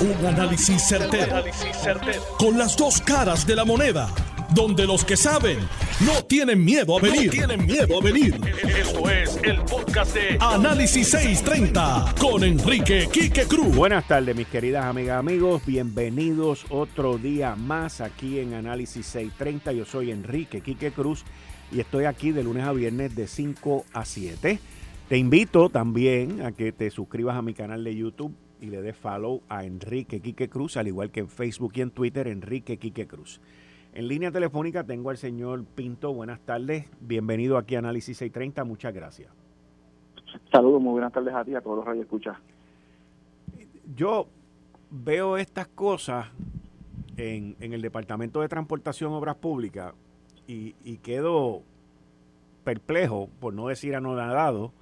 Un análisis certero, Con las dos caras de la moneda. Donde los que saben no tienen miedo a venir. tienen miedo a venir. Esto es el podcast de Análisis 630 con Enrique Quique Cruz. Buenas tardes, mis queridas amigas, amigos. Bienvenidos otro día más aquí en Análisis 630. Yo soy Enrique Quique Cruz y estoy aquí de lunes a viernes de 5 a 7. Te invito también a que te suscribas a mi canal de YouTube y le des follow a Enrique Quique Cruz, al igual que en Facebook y en Twitter, Enrique Quique Cruz. En línea telefónica tengo al señor Pinto. Buenas tardes. Bienvenido aquí a Análisis 630. Muchas gracias. Saludos, muy buenas tardes a ti, a todos los radio escuchas. Yo veo estas cosas en, el Departamento de Transportación Obras Públicas y, y quedo perplejo, por no decir anonadado,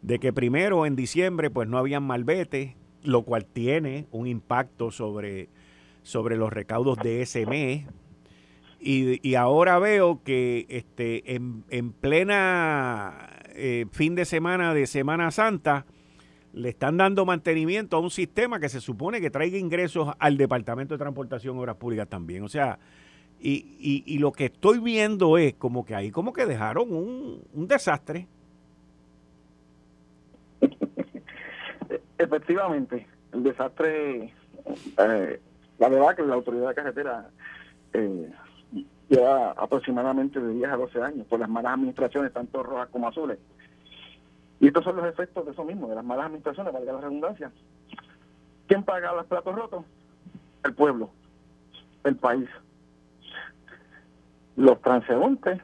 de que primero en diciembre pues no habían malvete, lo cual tiene un impacto sobre, sobre los recaudos de ese mes. Y, ahora veo que este, en, en plena eh, fin de semana de Semana Santa le están dando mantenimiento a un sistema que se supone que traiga ingresos al Departamento de Transportación Obras Públicas también. O sea, y, y, y, lo que estoy viendo es como que ahí como que dejaron un, un desastre. Efectivamente, el desastre, eh, la verdad que la autoridad carretera eh, lleva aproximadamente de 10 a 12 años por las malas administraciones, tanto rojas como azules. Y estos son los efectos de eso mismo, de las malas administraciones, valga la redundancia. ¿Quién paga los platos rotos? El pueblo, el país. Los transeúntes,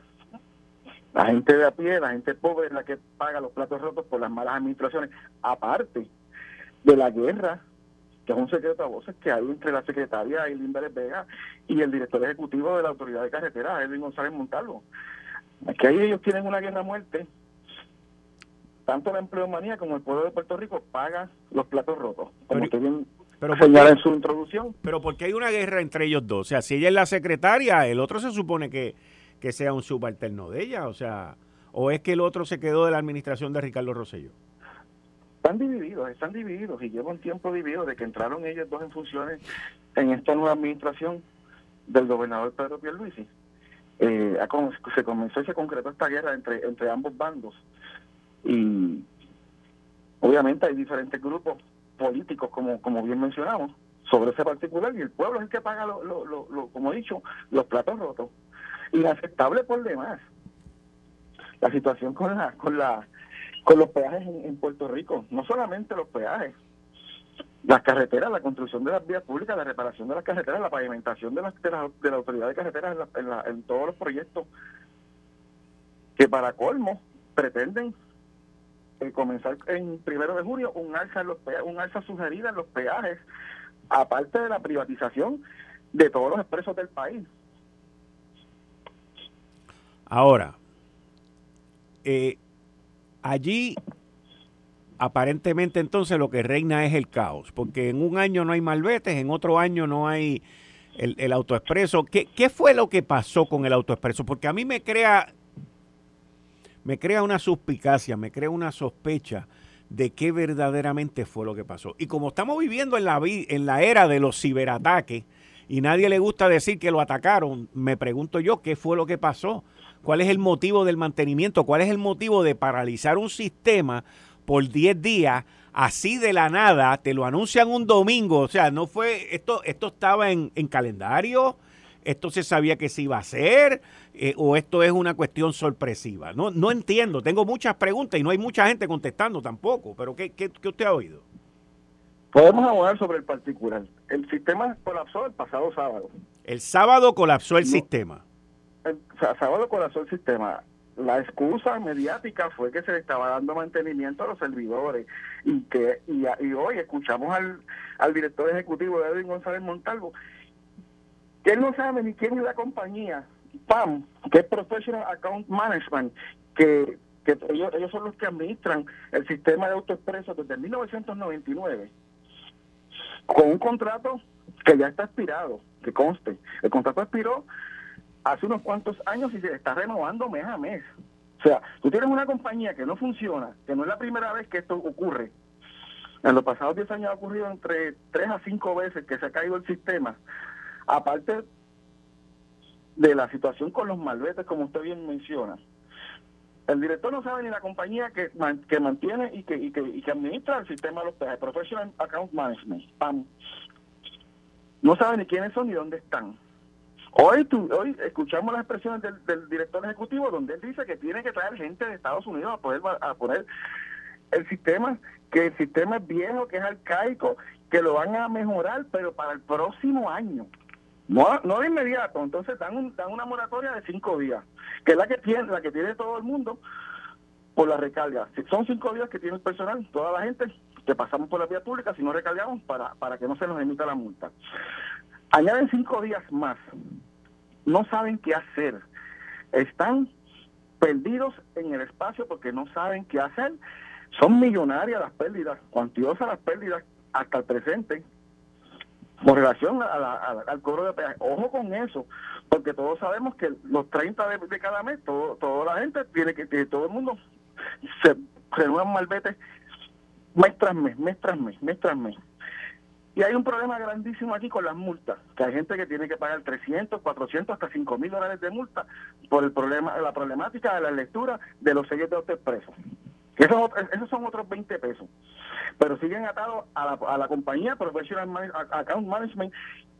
la gente de a pie, la gente pobre es la que paga los platos rotos por las malas administraciones. Aparte, de la guerra, que es un secreto a voces que hay entre la secretaria Eileen Vélez Vega y el director ejecutivo de la Autoridad de Carretera, Edwin González Montalvo. Que ahí ellos tienen una guerra a muerte. Tanto la empleomanía como el pueblo de Puerto Rico paga los platos rotos, como pero, bien en su introducción. Pero porque hay una guerra entre ellos dos? O sea, si ella es la secretaria, el otro se supone que, que sea un subalterno de ella, o sea, o es que el otro se quedó de la administración de Ricardo Rosselló. Están divididos, están divididos y llevan tiempo dividido de que entraron ellos dos en funciones en esta nueva administración del gobernador Pedro Pierluisi. Eh, se comenzó y se concretó esta guerra entre, entre ambos bandos y obviamente hay diferentes grupos políticos, como, como bien mencionamos, sobre ese particular y el pueblo es el que paga, lo, lo, lo, como he dicho, los platos rotos. Inaceptable por demás. La situación con la, con la con los peajes en, Puerto Rico, no solamente los peajes, las carreteras, la construcción de las vías públicas, la reparación de las carreteras, la pavimentación de, las, de, la, de la autoridad de carreteras en, en, todos los proyectos que para colmo pretenden eh, comenzar en primero de julio un alza en los un alza sugerida en los peajes aparte de la privatización de todos los expresos del país. Ahora eh, Allí aparentemente entonces lo que reina es el caos, porque en un año no hay malvetes, en otro año no hay el, autoexpreso. ¿Qué, ¿Qué, fue lo que pasó con el autoexpreso? Porque a mí me crea, me crea una suspicacia, me crea una sospecha de qué verdaderamente fue lo que pasó. Y como estamos viviendo en la, en la era de los ciberataques y nadie le gusta decir que lo atacaron, me pregunto yo qué fue lo que pasó. ¿Cuál es el motivo del mantenimiento? ¿Cuál es el motivo de paralizar un sistema por 10 días? Así de la nada, te lo anuncian un domingo. O sea, no fue, esto, esto estaba en, calendario, esto se sabía que se iba a hacer, eh, o esto es una cuestión sorpresiva. No, no entiendo, tengo muchas preguntas y no hay mucha gente contestando tampoco, pero ¿qué, qué, qué usted ha oído? Podemos hablar sobre el particular. El sistema colapsó el pasado sábado. El sábado colapsó el sistema sábado colapsó el sistema. La excusa mediática fue que se le estaba dando mantenimiento a los servidores y que y, hoy escuchamos al, al director ejecutivo de Edwin González Montalvo que él no sabe ni quién es la compañía PAM, que es Professional Account Management, que, que ellos, ellos son los que administran el sistema de autoexpreso desde 1999 con un contrato que ya está expirado, que conste. El contrato expiró hace unos cuantos años y se está renovando mes a mes. O sea, tú tienes una compañía que no funciona, que no es la primera vez que esto ocurre. En los pasados 10 años ha ocurrido entre 3 a 5 veces que se ha caído el sistema. Aparte de la situación con los malvetes, como usted bien menciona. El director no sabe ni la compañía que, que mantiene y que, y que, y que administra el sistema de los peajes, Professional Account Management, PAM. No sabe ni quiénes son ni dónde están. Hoy, hoy escuchamos las expresiones del, director ejecutivo donde él dice que tiene que traer gente de Estados Unidos a poder a poner el sistema, que el sistema es viejo, que es arcaico, que lo van a mejorar, pero para el próximo año. No, no de inmediato, entonces dan, dan una moratoria de cinco días, que es la que tiene, la que tiene todo el mundo por la recarga. Son cinco días que tiene el personal, toda la gente que pasamos por la vía pública, si no recargamos, para, para que no se nos emita la multa. Añaden cinco días más. No saben qué hacer. Están perdidos en el espacio porque no saben qué hacer. Son millonarias las pérdidas, cuantiosas las pérdidas hasta el presente con relación al cobro de peaje. Ojo con eso, porque todos sabemos que los 30 de, cada mes, todo, toda la gente tiene que, todo el mundo se renuevan malvete mes tras mes, mes tras mes, mes tras mes. Y hay un problema grandísimo aquí con las multas, que hay gente que tiene que pagar 300, 400, hasta 5 mil dólares de multa por el problema, la problemática de la lectura de los sellos de autoexpreso. Esos, esos son otros 20 pesos. Pero siguen atados a la, a la compañía Professional Account Management,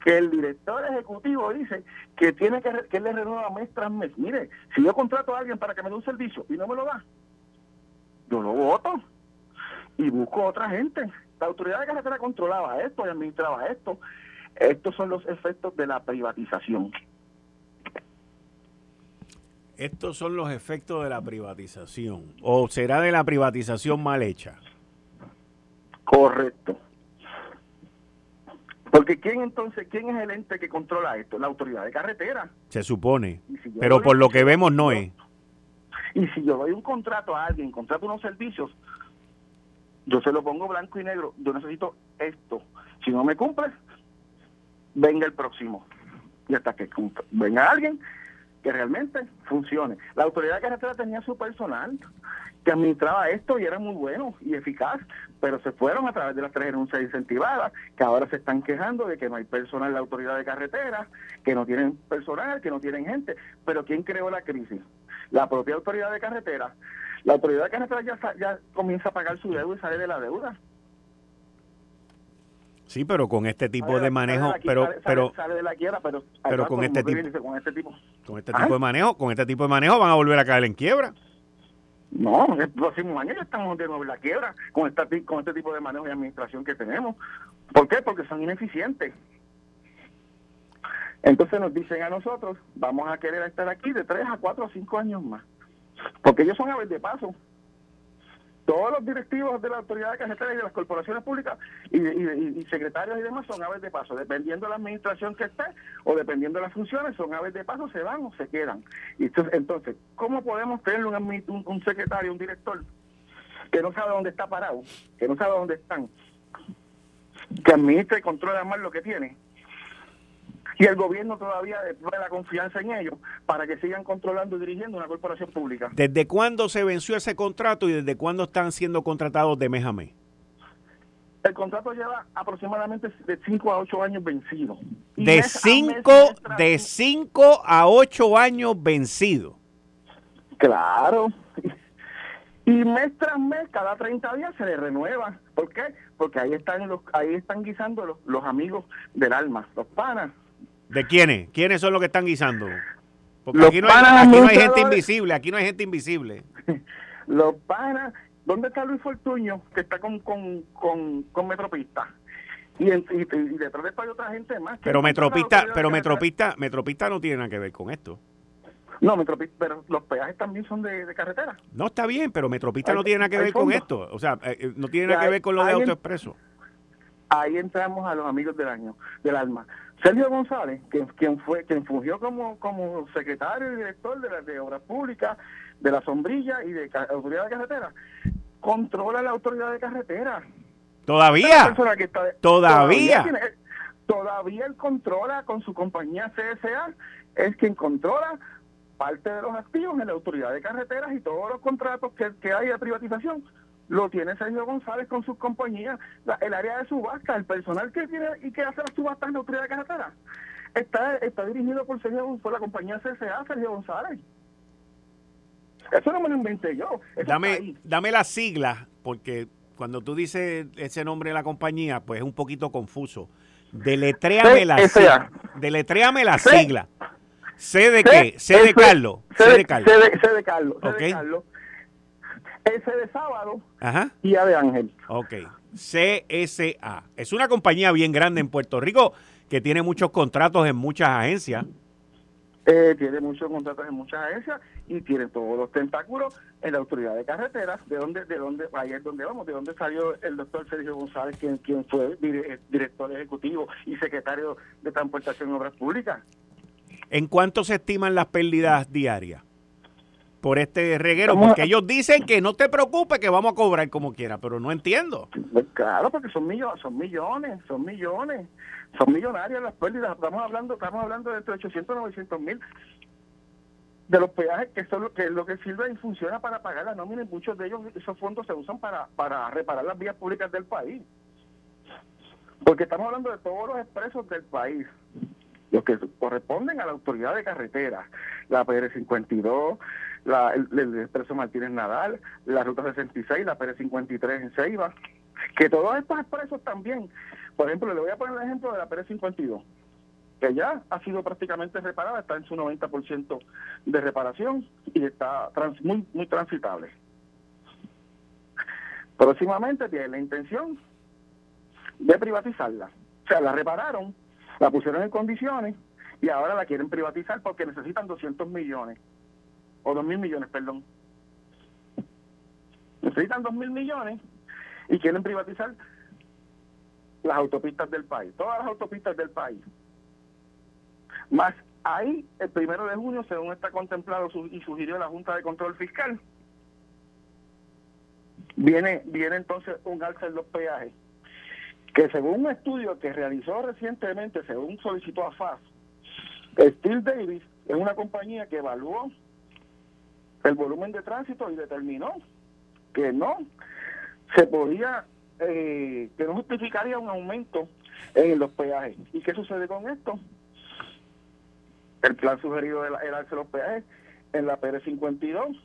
que el director ejecutivo dice que tiene que, que le renueva mes tras mes. Mire, si yo contrato a alguien para que me dé un servicio y no me lo da, yo lo voto y busco otra gente. La autoridad de carretera controlaba esto y administraba esto. Estos son los efectos de la privatización. Estos son los efectos de la privatización. ¿O será de la privatización mal hecha? Correcto. Porque ¿quién entonces, quién es el ente que controla esto? La autoridad de carretera. Se supone. pero por lo que vemos no es. Y si yo doy un contrato a alguien, contrato unos servicios, yo se lo pongo blanco y negro, yo necesito esto. Si no me cumples, venga el próximo. Y hasta que venga alguien que realmente funcione. La autoridad de carretera tenía su personal que administraba esto y era muy bueno y eficaz, pero se fueron a través de las tres renuncias incentivadas, que ahora se están quejando de que no hay personal en la autoridad de carretera, que no tienen personal, que no tienen gente. Pero ¿quién creó la crisis? La propia autoridad de carretera. La autoridad de carretera ya, ya comienza a pagar su deuda y sale de la deuda. Sí, pero con este tipo de manejo, pero pero sale de la quiebra, pero, pero con, este tipo, con este tipo con este tipo de manejo, con este tipo de manejo van a volver a caer en quiebra. No, el próximo año ya estamos de nuevo en la quiebra con, esta, con este tipo de manejo y administración que tenemos. ¿Por qué? Porque son ineficientes. Entonces nos dicen a nosotros, vamos a querer estar aquí de 3 a 4 o 5 años más. Porque ellos son aves de paso todos los directivos de la autoridad de carretera y de las corporaciones públicas y, secretarios y demás son aves de paso, dependiendo de la administración que esté o dependiendo de las funciones, son aves de paso, se van o se quedan. Y entonces, ¿cómo podemos tener un, un, secretario, un director que no sabe dónde está parado, que no sabe dónde están, que administra y controla más lo que tiene? Y el gobierno todavía pone la confianza en ellos para que sigan controlando y dirigiendo una corporación pública. ¿Desde cuándo se venció ese contrato y desde cuándo están siendo contratados de mes a mes? El contrato lleva aproximadamente de 5 a 8 años vencido. De 5 de cinco a 8 años vencido. Claro. Y mes tras mes, cada 30 días se le renueva. ¿Por qué? Porque ahí están los ahí están guisando los, los amigos del alma, los panas, ¿De quiénes? ¿Quiénes son los que están guisando? Porque aquí no, hay, gente invisible, aquí no hay gente invisible. Los panas, ¿dónde está Luis Fortuño? Que está con, con, con, con Metropista. Y, detrás de esto hay otra gente más. Pero Metropista, pero Metropista, Metropista no tiene nada que ver con esto. No, Metropista, pero los peajes también son de, carretera. No, está bien, pero Metropista no tiene nada que ver con esto. O sea, eh, eh, no tiene nada que ver con lo de AutoExpreso. Ahí entramos a los amigos del año, del alma. Sergio González, quien, fue, quien fungió como, como secretario y director de, la, de Obras Públicas, de la Sombrilla y de Autoridad de Carretera, controla la Autoridad de Carretera. ¿Todavía? ¿Todavía? Todavía, él controla con su compañía CSA, es quien controla parte de los activos en la Autoridad de Carreteras y todos los contratos que, que hay de privatización lo tiene Sergio González con sus compañías, el área de subasta, el personal que tiene y que hace las subastas en la autoridad de carretera, está, está dirigido por, Sergio, por la compañía CCA, Sergio González. Eso no me lo inventé yo. dame, dame la sigla, porque cuando tú dices ese nombre de la compañía, pues es un poquito confuso. Deletréame la sigla. Deletréame la sigla. ¿C de qué? ¿C de Carlos? C de Carlos. C de Carlos. S de sábado Ajá. y A de Ángel. Ok. CSA. Es una compañía bien grande en Puerto Rico que tiene muchos contratos en muchas agencias. Eh, tiene muchos contratos en muchas agencias y tiene todos los tentáculos en la autoridad de carreteras, de donde, de donde, ahí es donde vamos, de donde salió el doctor Sergio González, quien, quien fue director ejecutivo y secretario de Transportación y Obras Públicas. ¿En cuánto se estiman las pérdidas diarias por este reguero? porque ellos dicen que no te preocupes, que vamos a cobrar como quiera, pero no entiendo. Pues claro, porque son millones, son millones, son millones son millonarias las pérdidas. Estamos hablando, estamos hablando de entre 800 y 900 mil de los peajes que, son, que es lo que sirve y funciona para pagar la nómina y muchos de ellos esos fondos se usan para, para reparar las vías públicas del país. Porque estamos hablando de todos los expresos del país, los que corresponden a la autoridad de carretera, la PR52, la, el, expreso Martínez Nadal, la ruta 66, la PR53 en Ceiba, que todos estos expresos también por ejemplo, le voy a poner el ejemplo de la Pérez 52, que ya ha sido prácticamente reparada, está en su 90% de reparación y está muy, muy transitable. Próximamente tiene la intención de privatizarla. O sea, la repararon, la pusieron en condiciones y ahora la quieren privatizar porque necesitan 200 millones, o 2 mil millones, perdón. Necesitan 2 mil millones y quieren privatizar las autopistas del país, todas las autopistas del país. Más ahí, el primero de junio, según está contemplado y sugirió la Junta de Control Fiscal, viene, viene entonces un alza en los peajes, que según un estudio que realizó recientemente, según solicitó a FAS, Steel Davis es una compañía que evaluó el volumen de tránsito y determinó que no se podía eh, que no justificaría un aumento en los peajes. ¿Y qué sucede con esto? El plan sugerido el alza de los peajes en la PR52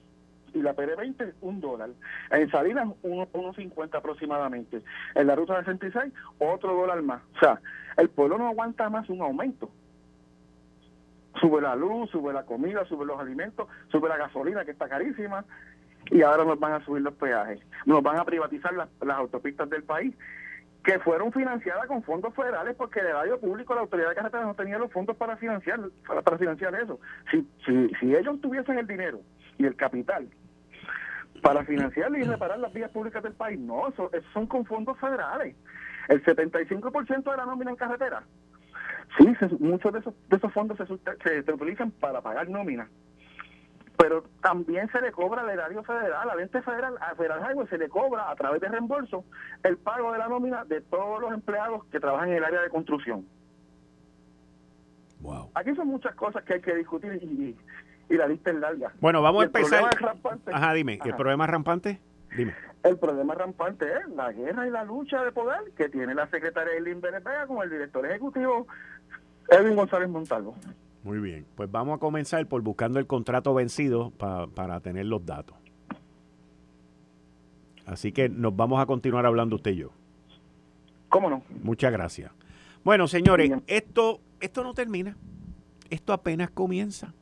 y la PR20 un dólar. En Salinas 1.50 aproximadamente. En la ruta 66 otro dólar más. O sea, el pueblo no aguanta más un aumento. Sube la luz, sube la comida, sube los alimentos, sube la gasolina que está carísima, y ahora nos van a subir los peajes, nos van a privatizar las, autopistas del país que fueron financiadas con fondos federales porque el erario público, la autoridad de carreteras no tenía los fondos para financiar para, financiar eso. Si, si, si ellos tuviesen el dinero y el capital para financiar y reparar las vías públicas del país, no, eso, son con fondos federales. El 75% de la nómina en carretera, sí, muchos de esos, de esos fondos se, se, se utilizan para pagar nómina pero también se le cobra al erario federal, al ente federal, a Federal Highway se le cobra a través de reembolso el pago de la nómina de todos los empleados que trabajan en el área de construcción. Wow. Aquí son muchas cosas que hay que discutir y, la lista es larga. Bueno, vamos a empezar. Ajá, dime, ¿el problema rampante? Dime. El problema rampante es la guerra y la lucha de poder que tiene la secretaria Eileen Benepega con el director ejecutivo Edwin González Montalvo. Muy bien, pues vamos a comenzar por buscando el contrato vencido para tener los datos. Así que nos vamos a continuar hablando usted y yo. ¿Cómo no? Muchas gracias. Bueno, señores, esto, esto no termina. Esto apenas comienza.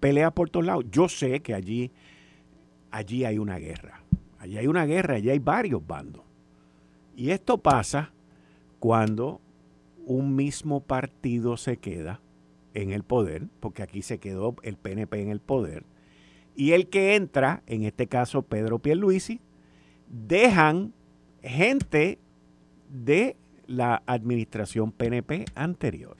Pelea por todos lados. Yo sé que allí, allí hay una guerra. Allí hay una guerra, allí hay varios bandos. Y esto pasa cuando un mismo partido se queda en el poder, porque aquí se quedó el PNP en el poder, y el que entra, en este caso Pedro Pierluisi, dejan gente de la administración PNP anterior.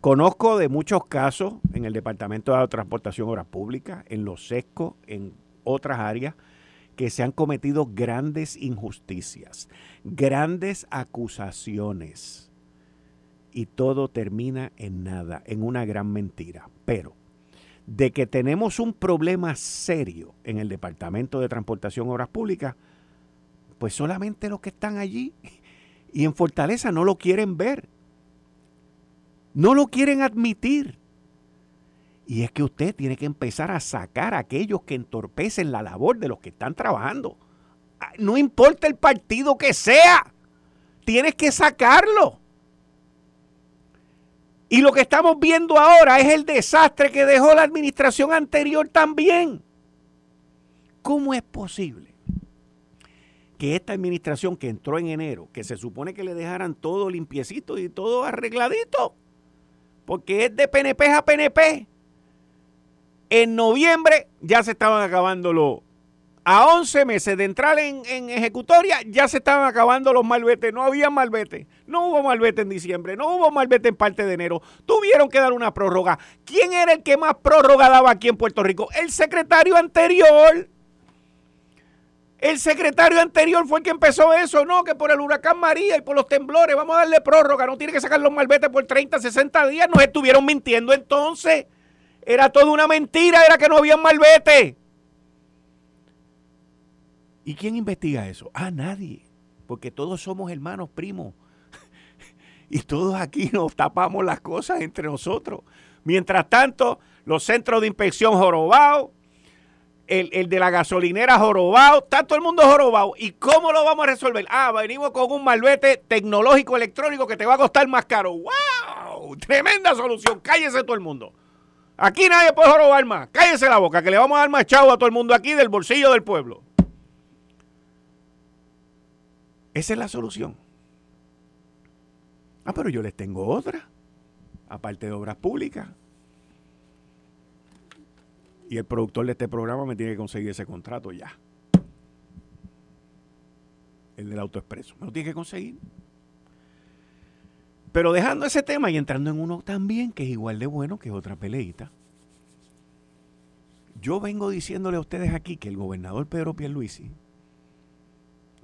Conozco de muchos casos en el Departamento de Transportación Obras Públicas, en los SESCO, en otras áreas, que se han cometido grandes injusticias, grandes acusaciones y todo termina en nada, en una gran mentira. Pero de que tenemos un problema serio en el Departamento de Transportación Obras Públicas, pues solamente los que están allí y en Fortaleza no lo quieren ver. No lo quieren admitir. Y es que usted tiene que empezar a sacar a aquellos que entorpecen la labor de los que están trabajando. Ah, no importa el partido que sea, tienes que sacarlo. Y lo que estamos viendo ahora es el desastre que dejó la administración anterior también. ¿Cómo es posible que esta administración que entró en enero, que se supone que le dejaran todo limpiecito y todo arregladito, porque es de PNP a PNP, en noviembre ya se estaban acabando los... A 11 meses de entrar en, ejecutoria ya se estaban acabando los malvetes. No había malvete. No hubo malvete en diciembre. No hubo malvete en parte de enero. Tuvieron que dar una prórroga. ¿Quién era el que más prórroga daba aquí en Puerto Rico? El secretario anterior. El secretario anterior fue el que empezó eso, no, que por el huracán María y por los temblores vamos a darle prórroga, no tiene que sacar los malvetes por 30, 60 días, nos estuvieron mintiendo entonces. Era toda una mentira, era que no había malvete. ¿Y quién investiga eso? Ah, nadie. Porque todos somos hermanos primos. y todos aquí nos tapamos las cosas entre nosotros. Mientras tanto, los centros de inspección jorobados, el, el, de la gasolinera jorobado, está todo el mundo jorobado. ¿Y cómo lo vamos a resolver? Ah, venimos con un malvete tecnológico electrónico que te va a costar más caro. ¡Wow! Tremenda solución. Cállese todo el mundo. Aquí nadie puede robar más. Cállese la boca, que le vamos a dar más chavo a todo el mundo aquí del bolsillo del pueblo. Esa es la solución. Ah, pero yo les tengo otra, aparte de obras públicas. Y el productor de este programa me tiene que conseguir ese contrato ya. El del autoexpreso. Me lo tiene que conseguir. Pero dejando ese tema y entrando en uno también que es igual de bueno que otra peleita. Yo vengo diciéndole a ustedes aquí que el gobernador Pedro Pierluisi,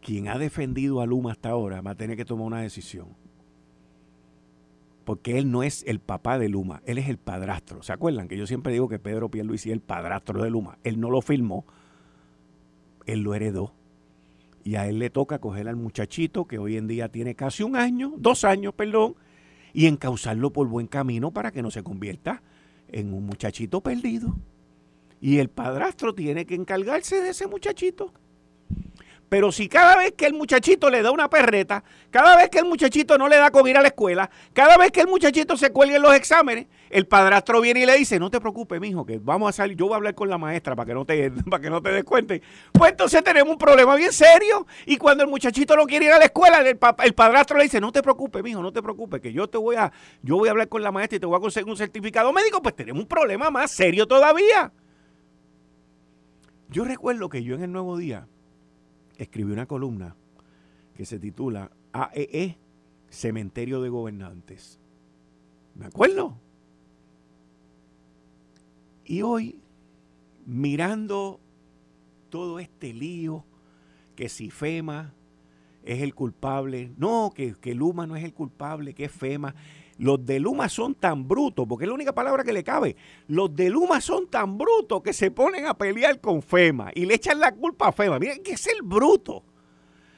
quien ha defendido a Luma hasta ahora, va a tener que tomar una decisión. Porque él no es el papá de Luma, él es el padrastro. ¿Se acuerdan que yo siempre digo que Pedro Pierluisi es el padrastro de Luma? Él no lo filmó, él lo heredó. Y a él le toca coger al muchachito que hoy en día tiene casi un año, dos años, perdón, y encauzarlo por buen camino para que no se convierta en un muchachito perdido. Y el padrastro tiene que encargarse de ese muchachito. Pero si cada vez que el muchachito le da una perreta, cada vez que el muchachito no le da con ir a la escuela, cada vez que el muchachito se cuelga en los exámenes, el padrastro viene y le dice, no te preocupes, mijo, que vamos a salir, yo voy a hablar con la maestra para que no te, para que no te des cuenta. Pues entonces tenemos un problema bien serio. Y cuando el muchachito no quiere ir a la escuela, el, el padrastro le dice, no te preocupes, mijo, no te preocupes, que yo te voy a, yo voy a hablar con la maestra y te voy a conseguir un certificado médico, pues tenemos un problema más serio todavía. Yo recuerdo que yo en el Nuevo Día escribí una columna que se titula AEE, e, Cementerio de Gobernantes. ¿Me acuerdo? Y hoy, mirando todo este lío, que si FEMA es el culpable, no, que, que Luma no es el culpable, que es FEMA, los de Luma son tan brutos, porque es la única palabra que le cabe. Los de Luma son tan brutos que se ponen a pelear con FEMA y le echan la culpa a FEMA. Miren que es el bruto.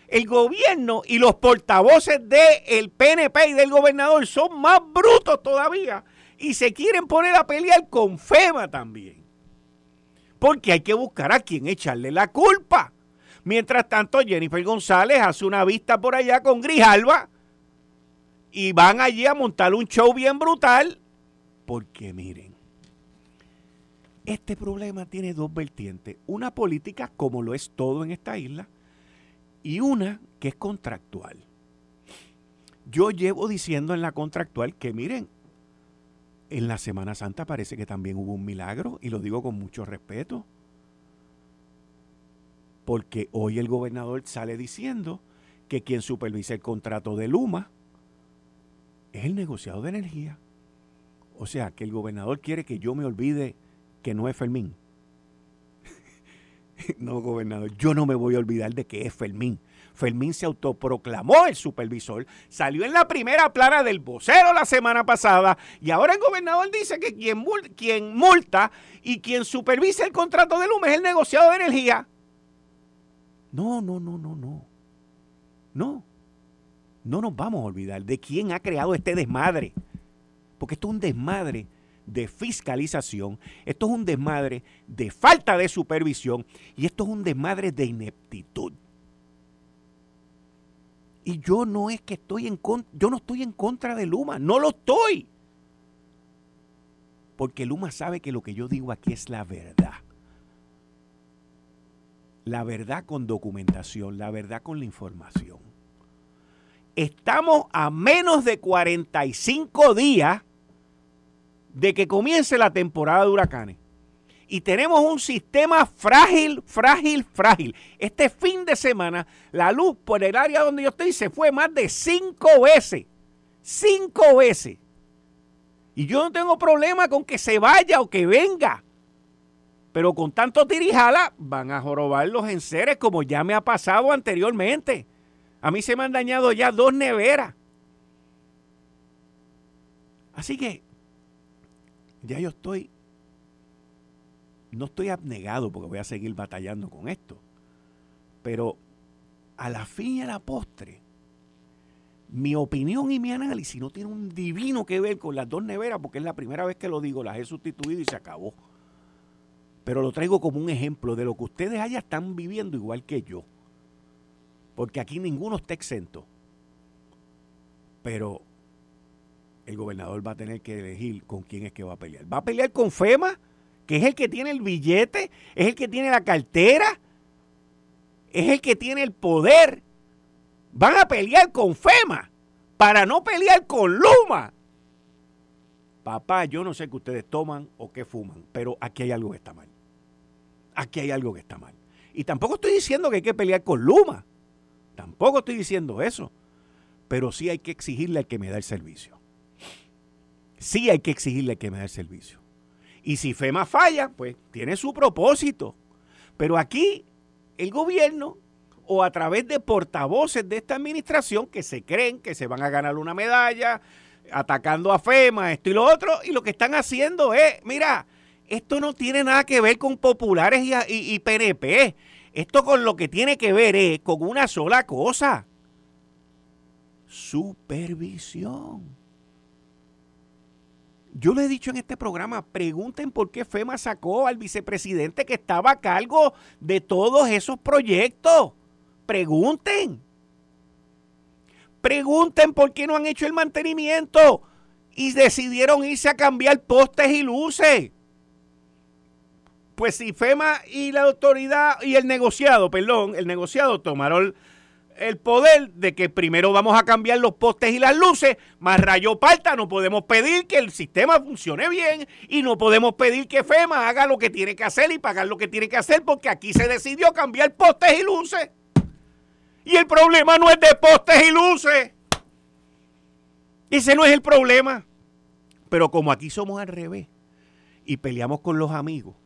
El gobierno y los portavoces del PNP y del gobernador son más brutos todavía y se quieren poner a pelear con FEMA también. Porque hay que buscar a quien echarle la culpa. Mientras tanto, Jennifer González hace una vista por allá con Grijalva y van allí a montar un show bien brutal. Porque miren, este problema tiene dos vertientes. Una política, como lo es todo en esta isla, y una que es contractual. Yo llevo diciendo en la contractual que miren, en la Semana Santa parece que también hubo un milagro, y lo digo con mucho respeto, porque hoy el gobernador sale diciendo que quien supervisa el contrato de Luma es el negociado de energía. O sea, que el gobernador quiere que yo me olvide que no es Fermín. no, gobernador, yo no me voy a olvidar de que es Fermín. Fermín se autoproclamó el supervisor, salió en la primera plana del vocero la semana pasada y ahora el gobernador dice que quien, multa y quien supervisa el contrato de Luma es el negociado de energía. No, no, no, no, no. No. No nos vamos a olvidar de quién ha creado este desmadre. Porque esto es un desmadre de fiscalización, esto es un desmadre de falta de supervisión y esto es un desmadre de ineptitud. Y yo no es que estoy en contra, yo no estoy en contra de Luma, no lo estoy. Porque Luma sabe que lo que yo digo aquí es la verdad. La verdad con documentación, la verdad con la información. Estamos a menos de 45 días de que comience la temporada de huracanes. Y tenemos un sistema frágil, frágil, frágil. Este fin de semana, la luz por el área donde yo estoy se fue más de cinco veces. Cinco veces. Y yo no tengo problema con que se vaya o que venga. Pero con tanto tirijala van a jorobar los enseres como ya me ha pasado anteriormente. A mí se me han dañado ya dos neveras. Así que ya yo estoy, no estoy abnegado porque voy a seguir batallando con esto, pero a la fin y a la postre, mi opinión y mi análisis no tiene un divino que ver con las dos neveras porque es la primera vez que lo digo, las he sustituido y se acabó. Pero lo traigo como un ejemplo de lo que ustedes allá están viviendo igual que yo. Porque aquí ninguno está exento. Pero el gobernador va a tener que elegir con quién es que va a pelear. ¿Va a pelear con FEMA, que es el que tiene el billete, es el que tiene la cartera, es el que tiene el poder? Van a pelear con FEMA para no pelear con Luma. Papá, yo no sé qué ustedes toman o qué fuman, pero aquí hay algo que está mal. Aquí hay algo que está mal. Y tampoco estoy diciendo que hay que pelear con Luma. Tampoco estoy diciendo eso. Pero sí hay que exigirle al que me da el servicio sí hay que exigirle que me dé el servicio. Y si FEMA falla, pues tiene su propósito. Pero aquí el gobierno o a través de portavoces de esta administración que se creen que se van a ganar una medalla atacando a FEMA, esto y lo otro, y lo que están haciendo es, mira, esto no tiene nada que ver con populares y, y PNP. Esto con lo que tiene que ver es con una sola cosa. Supervisión. Yo le he dicho en este programa, pregunten por qué FEMA sacó al vicepresidente que estaba a cargo de todos esos proyectos. Pregunten. Pregunten por qué no han hecho el mantenimiento y decidieron irse a cambiar postes y luces. Pues si FEMA y la autoridad y el negociado, perdón, el negociado tomaron el poder de que primero vamos a cambiar los postes y las luces, más rayo parta, no podemos pedir que el sistema funcione bien y no podemos pedir que FEMA haga lo que tiene que hacer y pagar lo que tiene que hacer porque aquí se decidió cambiar postes y luces. Y el problema no es de postes y luces. Ese no es el problema. Pero como aquí somos al revés y peleamos con los amigos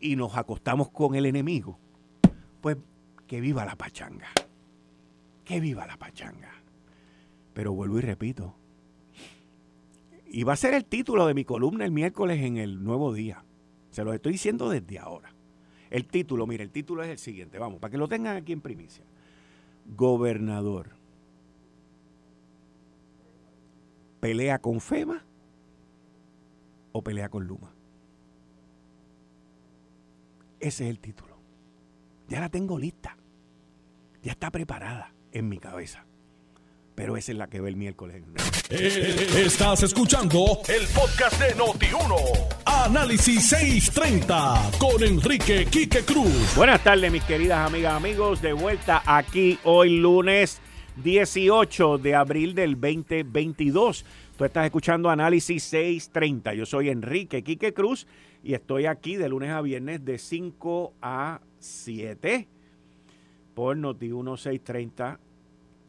y nos acostamos con el enemigo, pues que viva la pachanga que viva la pachanga. Pero vuelvo y repito, y va a ser el título de mi columna el miércoles en el nuevo día. Se lo estoy diciendo desde ahora. El título, mire, el título es el siguiente, vamos, para que lo tengan aquí en primicia. Gobernador. ¿Pelea con FEMA o pelea con Luma? Ese es el título. Ya la tengo lista. Ya está preparada en mi cabeza. Pero esa es la que ve el miércoles. Eh, estás escuchando el podcast de Noti1. Análisis 630 con Enrique Quique Cruz. Buenas tardes, mis queridas amigas, amigos. De vuelta aquí hoy lunes 18 de abril del 2022. Tú estás escuchando Análisis 630. Yo soy Enrique Quique Cruz y estoy aquí de lunes a viernes de 5 a 7 por Noti 1630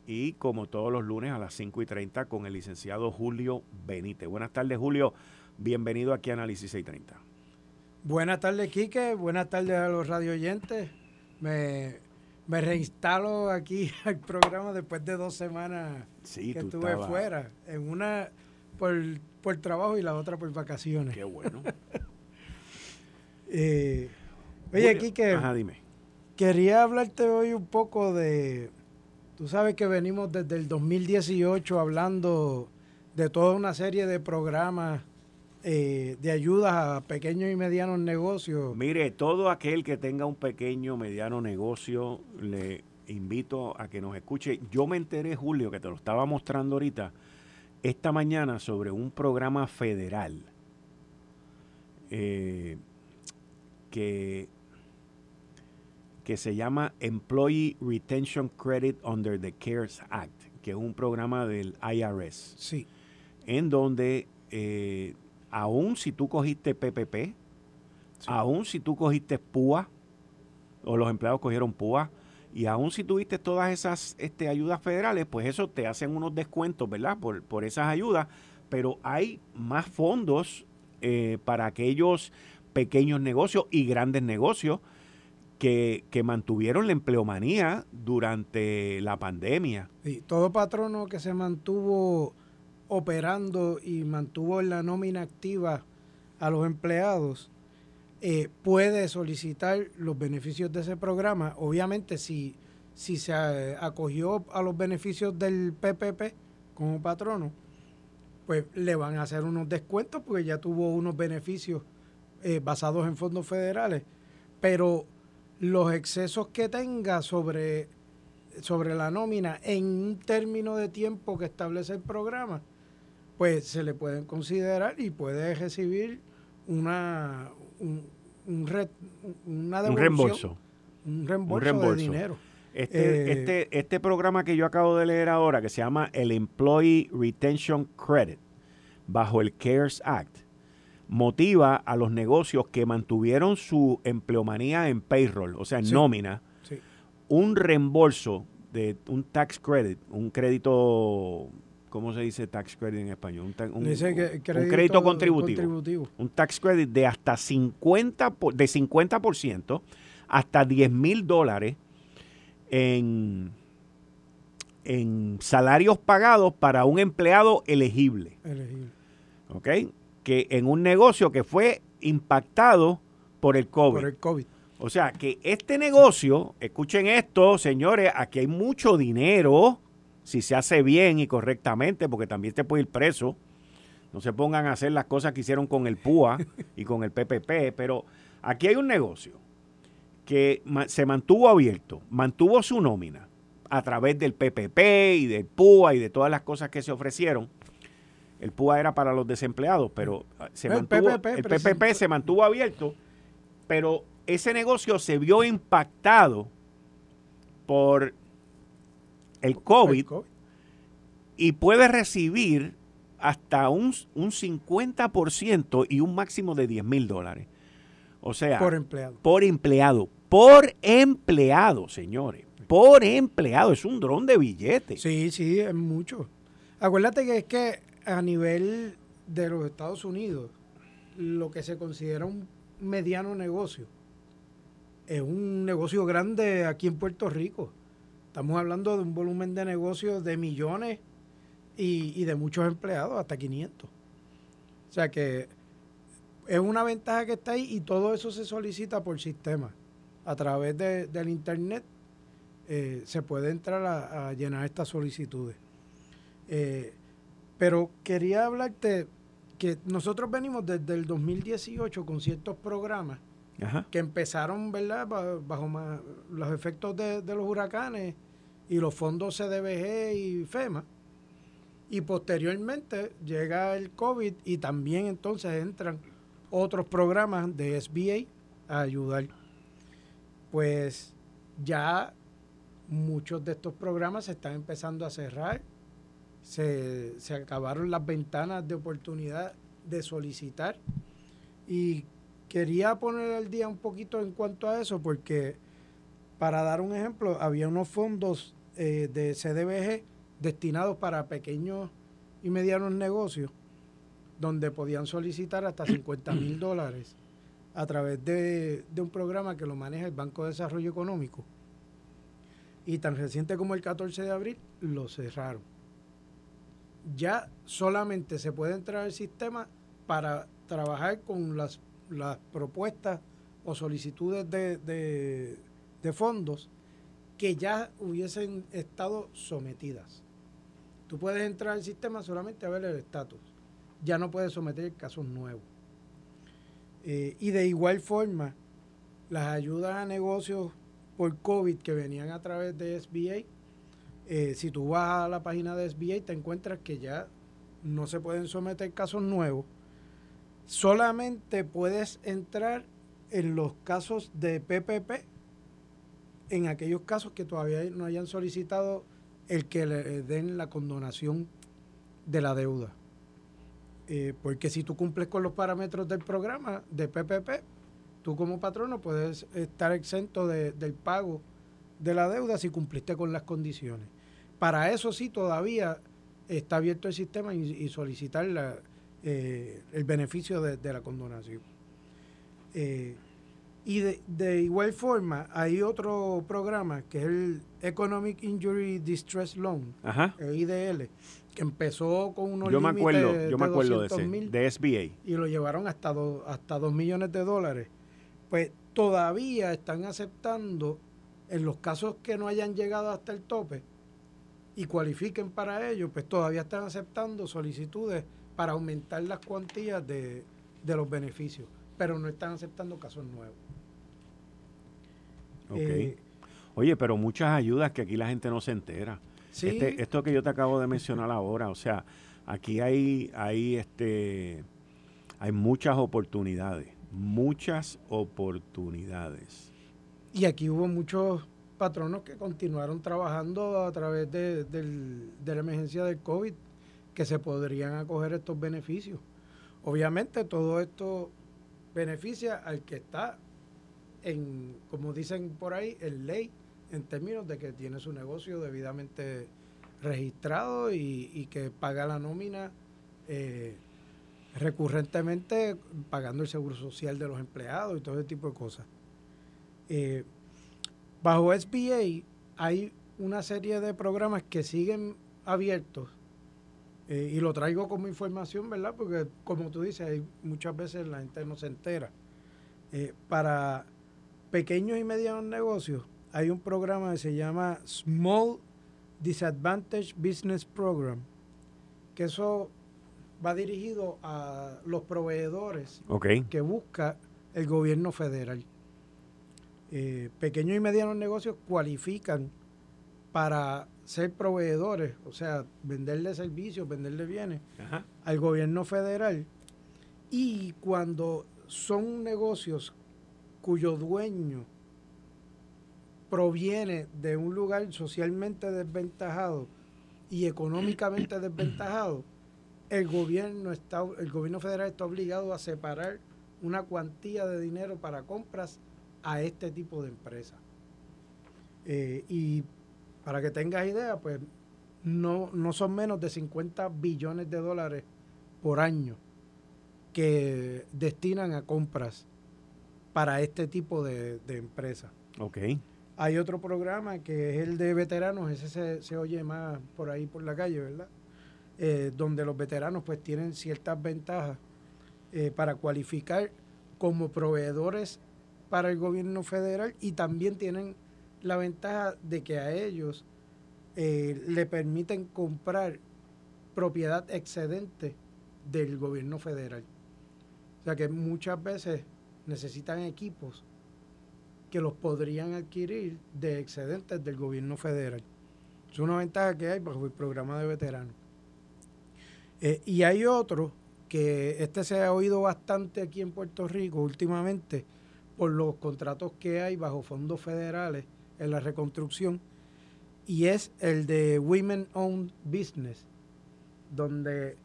y como todos los lunes a las 5 y 30 con el licenciado Julio Benítez. Buenas tardes, Julio. Bienvenido aquí a Análisis 630. Buenas tardes, Quique. Buenas tardes a los radio oyentes. Me, me reinstalo aquí al programa después de dos semanas que estuve fuera. En una por, por trabajo y la otra por vacaciones. Qué bueno. eh, oye, Ajá, dime. quería hablarte hoy un poco de... Tú sabes que venimos desde el 2018 hablando de toda una serie de programas eh, de ayuda a pequeños y medianos negocios. Mire, todo aquel que tenga un pequeño, mediano negocio, le invito a que nos escuche. Yo me enteré, Julio, que te lo estaba mostrando ahorita, esta mañana sobre un programa federal eh, que, que se llama Employee Retention Credit Under the CARES Act, que es un programa del IRS. Sí. En donde eh, aún si tú cogiste PPP, aún si tú cogiste PUA, o los empleados cogieron PUA, y aún si tuviste todas esas este, ayudas federales, pues eso te hacen unos descuentos, ¿verdad? Por, por esas ayudas, pero hay más fondos eh, para aquellos pequeños negocios y grandes negocios que, que, mantuvieron la empleomanía durante la pandemia. Sí, todo patrono que se mantuvo operando y mantuvo la nómina activa a los empleados, eh, puede solicitar los beneficios de ese programa. Obviamente, si, si se eh, acogió a los beneficios del PPP como patrono, pues le van a hacer unos descuentos porque ya tuvo unos beneficios eh, basados en fondos federales. Pero los excesos que tenga sobre, sobre la nómina en un término de tiempo que establece el programa, pues se le pueden considerar y puede recibir una, un, una un reembolso. Un reembolso, de dinero. Este, eh, este, este programa que yo acabo de leer ahora, que se llama el Employee Retention Credit, bajo el CARES Act, motiva a los negocios que mantuvieron su empleomanía en payroll, o sea, en nómina, un reembolso de un tax credit, un crédito ¿cómo se dice tax credit en español? Un, crédito, contributivo, Un tax credit de hasta 50, de 50% hasta 10 mil dólares en, en salarios pagados para un empleado elegible. Elegible. ¿Ok? Que en un negocio que fue impactado por el COVID. Por el COVID. O sea, que este negocio, escuchen esto, señores, aquí hay mucho dinero si se hace bien y correctamente, porque también te puede ir preso. No se pongan a hacer las cosas que hicieron con el PUA y con el PPP, pero aquí hay un negocio que se mantuvo abierto, mantuvo su nómina a través del PPP y del PUA y de todas las cosas que se ofrecieron. El PUA era para los desempleados, pero ah, se el PPP se mantuvo abierto, pero ese negocio se vio impactado por el COVID, y puede recibir hasta un, un 50% y un máximo de 10 mil dólares. O sea, por empleado. Por empleado. Por empleado, señores. Por empleado. Es un dron de billetes. Sí, sí, es mucho. Acuérdate que es que a nivel de los Estados Unidos, lo que se considera un mediano negocio es un negocio grande aquí en Puerto Rico. Estamos hablando de un volumen de negocios de millones y, de muchos empleados, hasta 500. O sea que es una ventaja que está ahí y todo eso se solicita por sistema. A través del Internet eh, se puede entrar a, llenar estas solicitudes. Eh, pero quería hablarte que nosotros venimos desde el 2018 con ciertos programas que empezaron, ¿verdad?, bajo, los efectos de, los huracanes y los fondos CDBG y FEMA. Y posteriormente llega el COVID y también entonces entran otros programas de SBA a ayudar. Pues ya muchos de estos programas se están empezando a cerrar. Se, se acabaron las ventanas de oportunidad de solicitar. Y quería poner el día un poquito en cuanto a eso, porque para dar un ejemplo, había unos fondos eh, de CDBG destinados para pequeños y medianos negocios, donde podían solicitar hasta 50 mil dólares a través de, un programa que lo maneja el Banco de Desarrollo Económico. y tan reciente como el 14 de abril lo cerraron. Ya solamente se puede entrar al sistema para trabajar con las, las propuestas o solicitudes de, de fondos que ya hubiesen estado sometidas. Tú puedes entrar al sistema solamente a ver el estatus. Ya no puedes someter casos nuevos. Eh, y de igual forma, las ayudas a negocios por COVID que venían a través de SBA, eh, si tú vas a la página de SBA te encuentras que ya no se pueden someter casos nuevos. Solamente puedes entrar en los casos de PPP, en aquellos casos que todavía no hayan solicitado el que le den la condonación de la deuda. Eh, porque si tú cumples con los parámetros del programa de PPP, tú como patrono puedes estar exento del pago de la deuda si cumpliste con las condiciones. Para eso sí todavía está abierto el sistema y, solicitar eh, el beneficio de, la condonación. Eh, y de, igual forma, hay otro programa que es el Economic Injury Distress Loan, el IDL, que empezó con unos yo me acuerdo, yo me acuerdo de, ese, de SBA. Y lo llevaron hasta, hasta 2 millones de dólares. Pues todavía están aceptando, en los casos que no hayan llegado hasta el tope y cualifiquen para ello, pues todavía están aceptando solicitudes para aumentar las cuantías de, de los beneficios, pero no están aceptando casos nuevos. Eh, Oye, pero muchas ayudas que aquí la gente no se entera. Este, esto que yo te acabo de mencionar ahora, o sea, aquí hay, hay, este, hay muchas oportunidades, muchas oportunidades. Y aquí hubo muchos patronos que continuaron trabajando a través de, de la emergencia del COVID, que se podrían acoger estos beneficios. Obviamente todo esto beneficia al que está en, como dicen por ahí, en ley, en términos de que tiene su negocio debidamente registrado y, que paga la nómina eh, recurrentemente pagando el seguro social de los empleados y todo ese tipo de cosas. Eh, bajo SBA hay una serie de programas que siguen abiertos eh, y lo traigo como información, ¿verdad? Porque como tú dices, hay, muchas veces la gente no se entera. para pequeños y medianos negocios, hay un programa que se llama Small Disadvantage Business Program, que eso va dirigido a los proveedores que busca el gobierno federal. Eh, pequeños y medianos negocios cualifican para ser proveedores, o sea, venderle servicios, venderle bienes al gobierno federal. Y cuando son negocios cuyo dueño proviene de un lugar socialmente desventajado y económicamente desventajado, el gobierno está, el gobierno federal está obligado a separar una cuantía de dinero para compras a este tipo de empresas. Eh, y para que tengas idea, pues no, no son menos de 50 billones de dólares por año que destinan a compras para este tipo de, empresas. Ok. Hay otro programa que es el de veteranos, ese se, oye más por ahí por la calle, ¿verdad? Eh, donde los veteranos pues tienen ciertas ventajas eh, para cualificar como proveedores para el gobierno federal y también tienen la ventaja de que a ellos eh, le permiten comprar propiedad excedente del gobierno federal. O sea que muchas veces necesitan equipos que los podrían adquirir de excedentes del gobierno federal. Es una ventaja que hay bajo el programa de veteranos. Eh, y hay otro que este se ha oído bastante aquí en Puerto Rico últimamente por los contratos que hay bajo fondos federales en la reconstrucción y es el de Women Owned Business, donde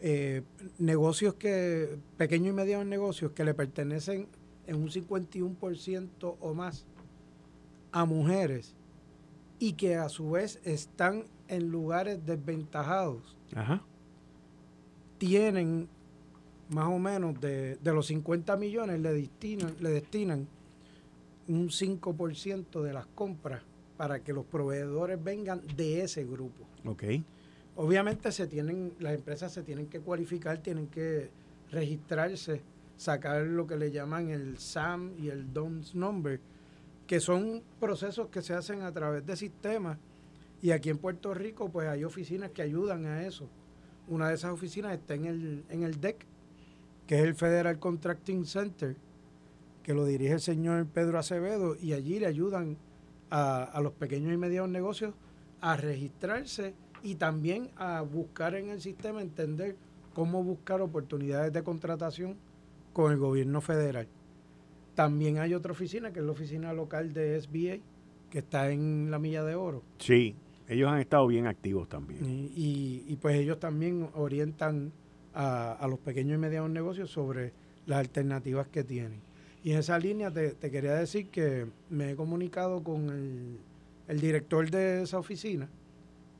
eh, negocios que, pequeños y medianos negocios que le pertenecen en un 51% o más a mujeres y que a su vez están en lugares desventajados, tienen más o menos de, de, los 50 millones le destinan, le destinan un 5% de las compras para que los proveedores vengan de ese grupo. Ok. Obviamente se tienen, las empresas se tienen que cualificar, tienen que registrarse, sacar lo que le llaman el SAM y el DONS number, que son procesos que se hacen a través de sistemas. Y aquí en Puerto Rico, pues hay oficinas que ayudan a eso. Una de esas oficinas está en el, en el DEC, que es el Federal Contracting Center, que lo dirige el señor Pedro Acevedo, y allí le ayudan a, a los pequeños y medianos negocios a registrarse y también a buscar en el sistema, entender cómo buscar oportunidades de contratación con el gobierno federal. También hay otra oficina, que es la oficina local de SBA, que está en la Milla de Oro. Sí, ellos han estado bien activos también. Y, y, pues ellos también orientan a, a, los pequeños y medianos negocios sobre las alternativas que tienen. Y en esa línea te, te quería decir que me he comunicado con el, el, director de esa oficina,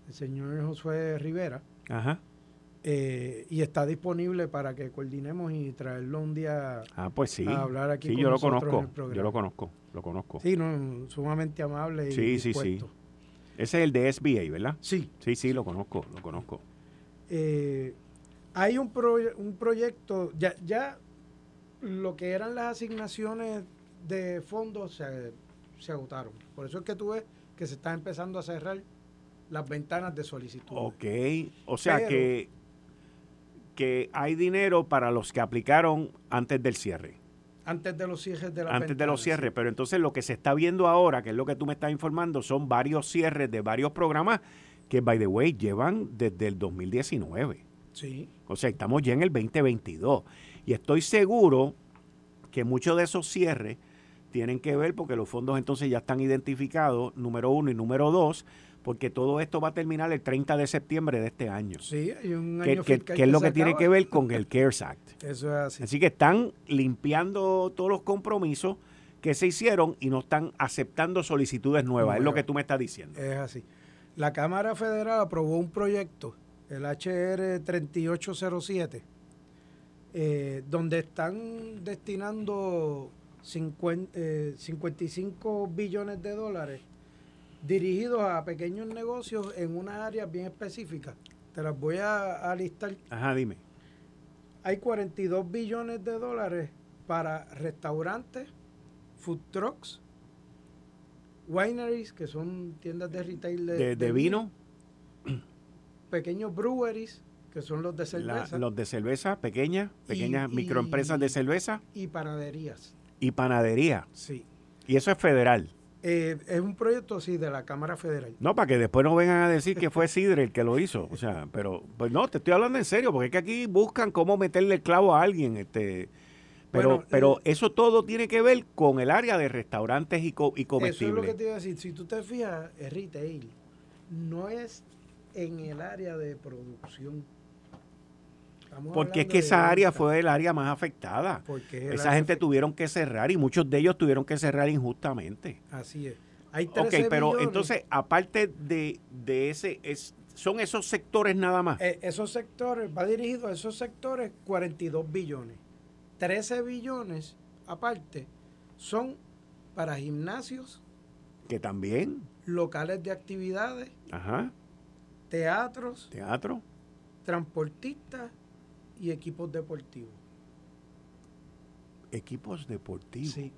el señor Josué Rivera, Ajá. Eh, y está disponible para que coordinemos y traerlo un día ah, pues sí. a hablar aquí sí, con yo lo conozco, yo lo conozco, lo conozco. Sí, no, sumamente amable y Sí, sí, sí. Ese es el de SBA, ¿verdad? Sí. Sí, sí, lo conozco, lo conozco. Eh, hay un, pro- un proyecto, ya, ya lo que eran las asignaciones de fondos se, se agotaron. Por eso es que tú ves que se está empezando a cerrar las ventanas de solicitud. Ok, o sea Pero- que, que hay dinero para los que aplicaron antes del cierre. Antes de los cierres de las antes de los cierres, pero entonces lo que se está viendo ahora, que es lo que tú me estás informando, son varios cierres de varios programas que, by the way, llevan desde el 2019. Sí, O sea, estamos ya en el 2022. Y estoy seguro que muchos de esos cierres tienen que ver porque los fondos entonces ya están identificados, número uno y número dos, porque todo esto va a terminar el 30 de septiembre de este año. sí, hay un que, año que- fiscal que es lo que tiene que ver con el CARES Act. Eso es así. Así que están limpiando todos los compromisos que se hicieron y no están aceptando solicitudes nuevas, es lo que tú me estás diciendo. Es así. La Cámara Federal aprobó un proyecto, el HR 3807, eh, donde están destinando 50, eh, 55 billones de dólares dirigidos a pequeños negocios en unas áreas bien específicas. Te las voy a, a listar. Ajá, dime. Hay 42 billones de dólares para restaurantes, food trucks, wineries, que son tiendas de retail de, De, de vino, pequeños breweries, que son los de la- cerveza, los de cerveza, pequeñas, pequeñas Y- microempresas de cerveza y panaderías. y panadería. Sí. Y eso es federal. Eh, es un proyecto, sí, de la Cámara Federal. No, para que después no vengan a decir que fue Sidre el que lo hizo. O sea, pero, pues no, te estoy hablando en serio, porque es que aquí buscan cómo meterle el clavo a alguien. este Pero, Bueno, pero eh, eso todo tiene que ver con el área de restaurantes y, co- y Eso es comestibles. lo que te iba a decir. Si tú te fijas, es retail. No es en el área de producción. Estamos Porque es que esa área fue el área más afectada. porque es el Esa gente tuvieron que cerrar y muchos de ellos tuvieron que cerrar injustamente. Así es. Hay Ok, 13 pero billones. entonces, aparte de, de ese, es, son esos sectores nada más. Eh, esos sectores, va dirigido a esos sectores 42 billones. 13 billones, aparte, son para gimnasios, que también, locales de actividades, ajá, teatros, teatro. transportistas y equipos deportivos. Equipos deportivos. Sí.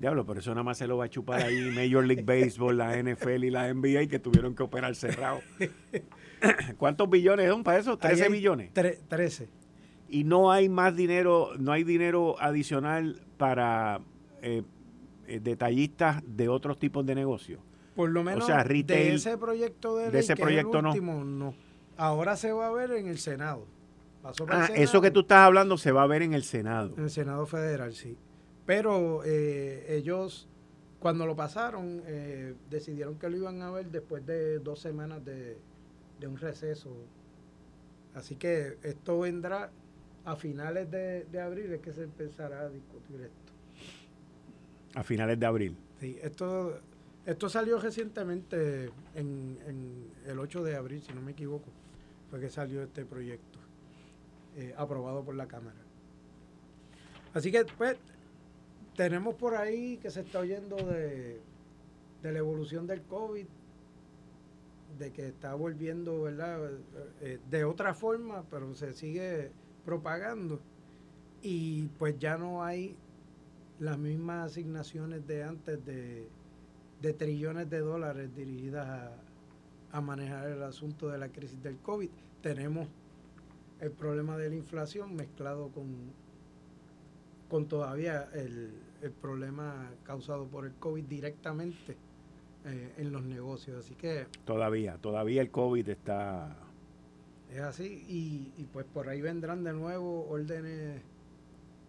Diablo, pero eso nada más se lo va a chupar ahí Major League Baseball, la NFL y la NBA que tuvieron que operar cerrado. ¿Cuántos billones son para eso? Ahí 13 hay billones. tre- 13. Y no hay más dinero, no hay dinero adicional para eh, eh, detallistas de otros tipos de negocios. Por lo menos sea, de retail, ese proyecto de, de ese proyecto el no. último, no. Ahora se va a ver en el Senado. Pasó para el Ah, Senado. eso que tú estás hablando se va a ver en el Senado. En el Senado Federal, sí. Pero eh, ellos, cuando lo pasaron, eh, decidieron que lo iban a ver después de dos semanas de, de un receso. Así que esto vendrá a finales de, de abril, es que se empezará a discutir esto. A finales de abril. Sí, esto, esto salió recientemente, en, en el 8 de abril, si no me equivoco, fue que salió este proyecto, eh, aprobado por la Cámara. Así que, pues, tenemos por ahí que se está oyendo de, de la evolución del COVID, de que está volviendo, ¿verdad? Eh, de otra forma, pero se sigue propagando. Y pues ya no hay las mismas asignaciones de antes de, trillones de dólares dirigidas a, a manejar el asunto de la crisis del COVID. Tenemos el problema de la inflación mezclado con, con todavía el, el problema causado por el COVID directamente eh, en los negocios. Así que... Todavía, todavía el COVID está... Es así y, pues por ahí vendrán de nuevo órdenes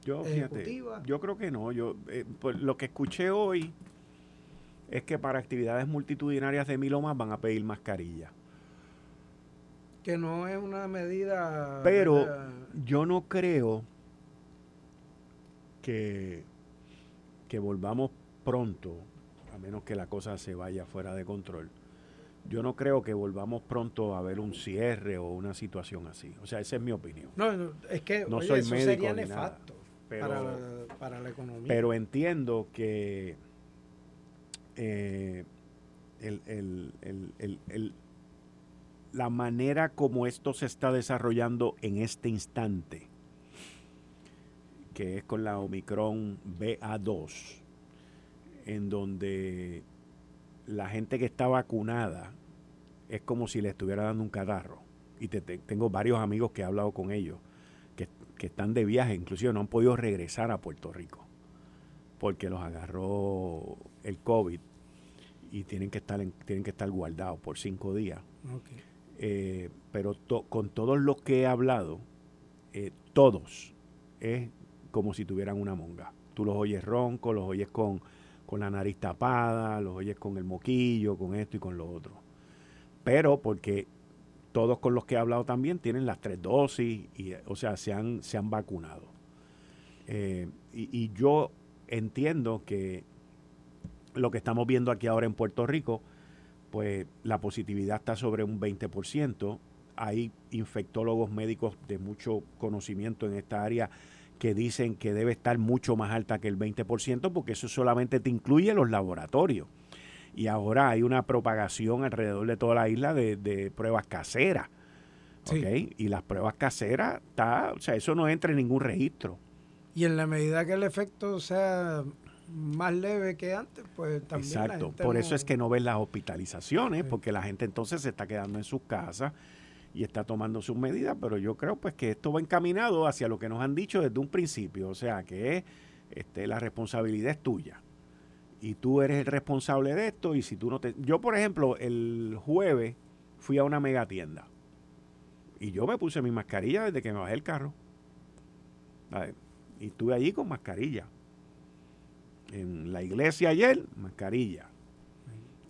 yo, ejecutivas. yo creo que no. Yo eh, pues, Lo que escuché hoy es que para actividades multitudinarias de mil o más van a pedir mascarilla. Que no es una medida... Pero yo no creo que, que volvamos pronto a menos que la cosa se vaya fuera de control. Yo no creo que volvamos pronto a ver un cierre o una situación así. O sea, esa es mi opinión. No, es que no soy eso médico sería nefasto para, la, economía. Pero entiendo que eh, la manera como esto se está desarrollando en este instante, que es con la Omicron BA2, en donde la gente que está vacunada es como si le estuviera dando un catarro. Y tengo varios amigos que he hablado con ellos, que, están de viaje, inclusive no han podido regresar a Puerto Rico, porque los agarró el COVID y tienen que estar, tienen que estar guardados por cinco días. Eh, pero con todos los que he hablado, eh, todos es como si tuvieran una monga. Tú los oyes ronco, los oyes con con la nariz tapada, los oyes con el moquillo, con esto y con lo otro. Pero porque todos con los que he hablado también tienen las tres dosis, y, o sea, se han, se han vacunado. Eh, y, yo entiendo que lo que estamos viendo aquí ahora en Puerto Rico, pues la positividad está sobre un 20%. Hay infectólogos médicos de mucho conocimiento en esta área que dicen que debe estar mucho más alta que el 20%, porque eso solamente te incluye los laboratorios. Y ahora hay una propagación alrededor de toda la isla de, pruebas caseras. Y las pruebas caseras, está, o sea, eso no entra en ningún registro. Y en la medida que el efecto sea más leve que antes, pues también. Exacto, por eso es que no ves las hospitalizaciones, porque la gente entonces se está quedando en sus casas y está tomando sus medidas, pero yo creo pues que esto va encaminado hacia lo que nos han dicho desde un principio, o sea que este, la responsabilidad es tuya y tú eres el responsable de esto y si tú no te... Yo por ejemplo el jueves fui a una mega tienda y yo me puse mi mascarilla desde que me bajé el carro y estuve allí con mascarilla. En la iglesia ayer, mascarilla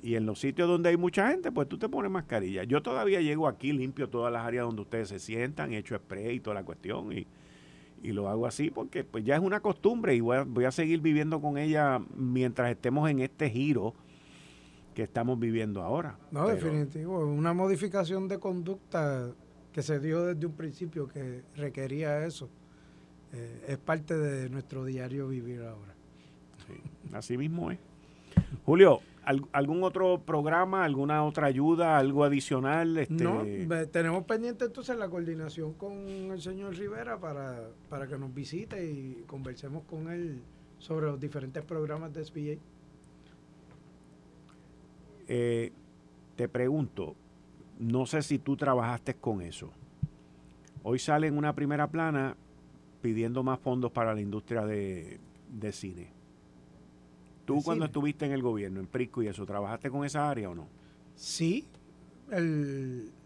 y en los sitios donde hay mucha gente, pues tú te pones mascarilla. Yo todavía llego aquí, limpio todas las áreas donde ustedes se sientan, he hecho spray y toda la cuestión, y, lo hago así porque pues ya es una costumbre y voy a, voy a seguir viviendo con ella mientras estemos en este giro que estamos viviendo ahora. No, definitivo, una modificación de conducta que se dio desde un principio que requería eso. Eh, es parte de nuestro diario vivir ahora. Sí, así mismo es. Julio, ¿algún otro programa, alguna otra ayuda, algo adicional? Este? No, tenemos pendiente entonces la coordinación con el señor Rivera para, para que nos visite y conversemos con él sobre los diferentes programas de SBA. Eh, te pregunto, no sé si tú trabajaste con eso. Hoy sale en una primera plana pidiendo más fondos para la industria de cine. ¿Tú cuando estuviste en el gobierno, en Prisco y eso, trabajaste con esa área o no? Sí,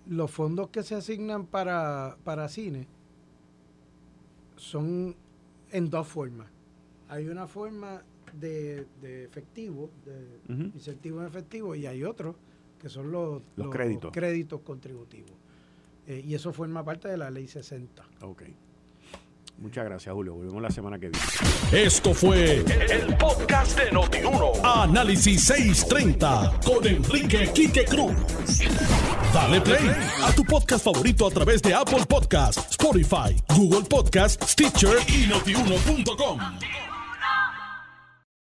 los fondos que se asignan para, cine son en dos formas. Hay una forma de, efectivo, de incentivo en efectivo, y hay otros que son los, créditos. créditos contributivos. Eh, y eso forma parte de la ley 60. Ok. Muchas gracias, Julio. Volvemos la semana que viene. Esto fue el, podcast de Notiuno. Análisis 630 con Enrique Quique Cruz. Dale play a tu podcast favorito a través de Apple Podcasts, Spotify, Google Podcasts, Stitcher y notiuno.com.